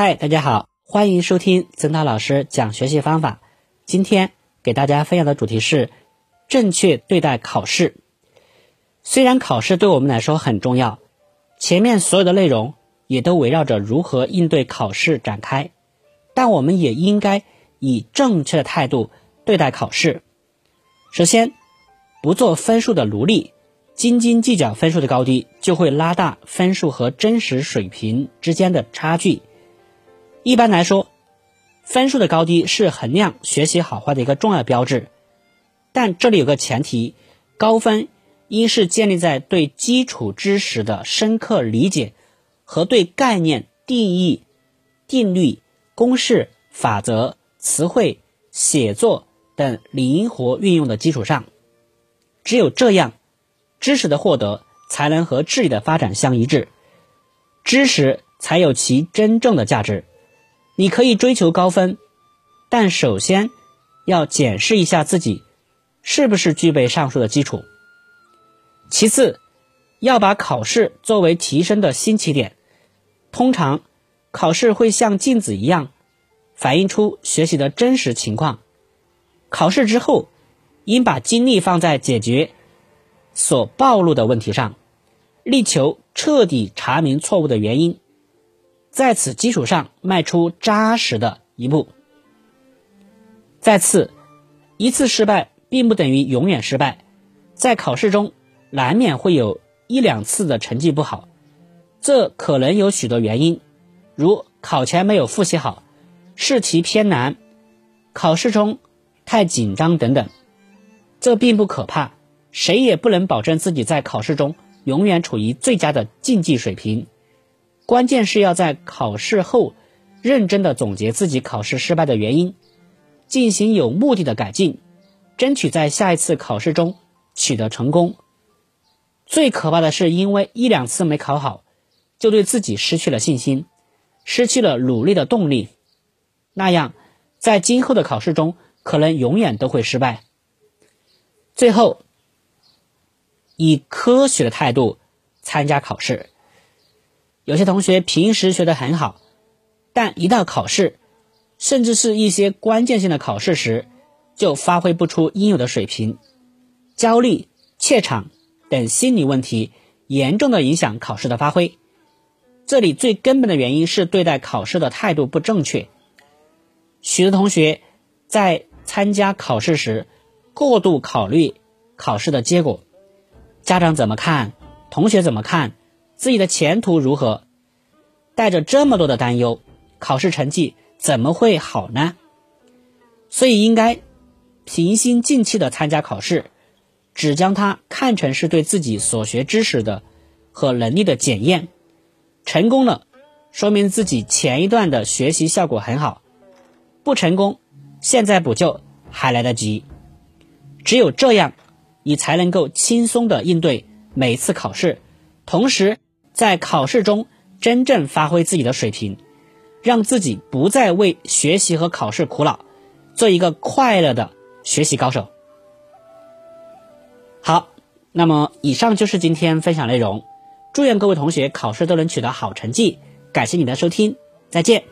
嗨，大家好，欢迎收听曾涛老师讲学习方法。今天给大家分享的主题是正确对待考试。虽然考试对我们来说很重要，前面所有的内容也都围绕着如何应对考试展开，但我们也应该以正确的态度对待考试。首先，不做分数的奴隶，斤斤计较分数的高低，就会拉大分数和真实水平之间的差距。一般来说，分数的高低是衡量学习好坏的一个重要标志，但这里有个前提：高分应是建立在对基础知识的深刻理解和对概念、定义、定律、公式、法则、词汇、写作等灵活运用的基础上。只有这样，知识的获得才能和智力的发展相一致，知识才有其真正的价值。你可以追求高分，但首先要检视一下自己是不是具备上述的基础。其次，要把考试作为提升的新起点。通常，考试会像镜子一样，反映出学习的真实情况。考试之后，应把精力放在解决所暴露的问题上，力求彻底查明错误的原因。在此基础上迈出扎实的一步。再次，一次失败并不等于永远失败，在考试中难免会有一两次的成绩不好，这可能有许多原因，如考前没有复习好、试题偏难、考试中太紧张等等。这并不可怕，谁也不能保证自己在考试中永远处于最佳的竞技水平。关键是要在考试后认真的总结自己考试失败的原因，进行有目的的改进，争取在下一次考试中取得成功。最可怕的是，因为一两次没考好，就对自己失去了信心，失去了努力的动力，那样在今后的考试中可能永远都会失败。最后，以科学的态度参加考试。有些同学平时学得很好，但一到考试，甚至是一些关键性的考试时，就发挥不出应有的水平，焦虑、怯场等心理问题严重的影响考试的发挥。这里最根本的原因是对待考试的态度不正确。许多同学在参加考试时，过度考虑考试的结果，家长怎么看，同学怎么看。自己的前途如何？带着这么多的担忧，考试成绩怎么会好呢？所以应该平心静气的参加考试，只将它看成是对自己所学知识的和能力的检验。成功了，说明自己前一段的学习效果很好；不成功，现在补救还来得及。只有这样，你才能够轻松的应对每次考试，同时。在考试中真正发挥自己的水平，让自己不再为学习和考试苦恼，做一个快乐的学习高手。好，那么以上就是今天分享内容，祝愿各位同学考试都能取得好成绩。感谢你的收听，再见。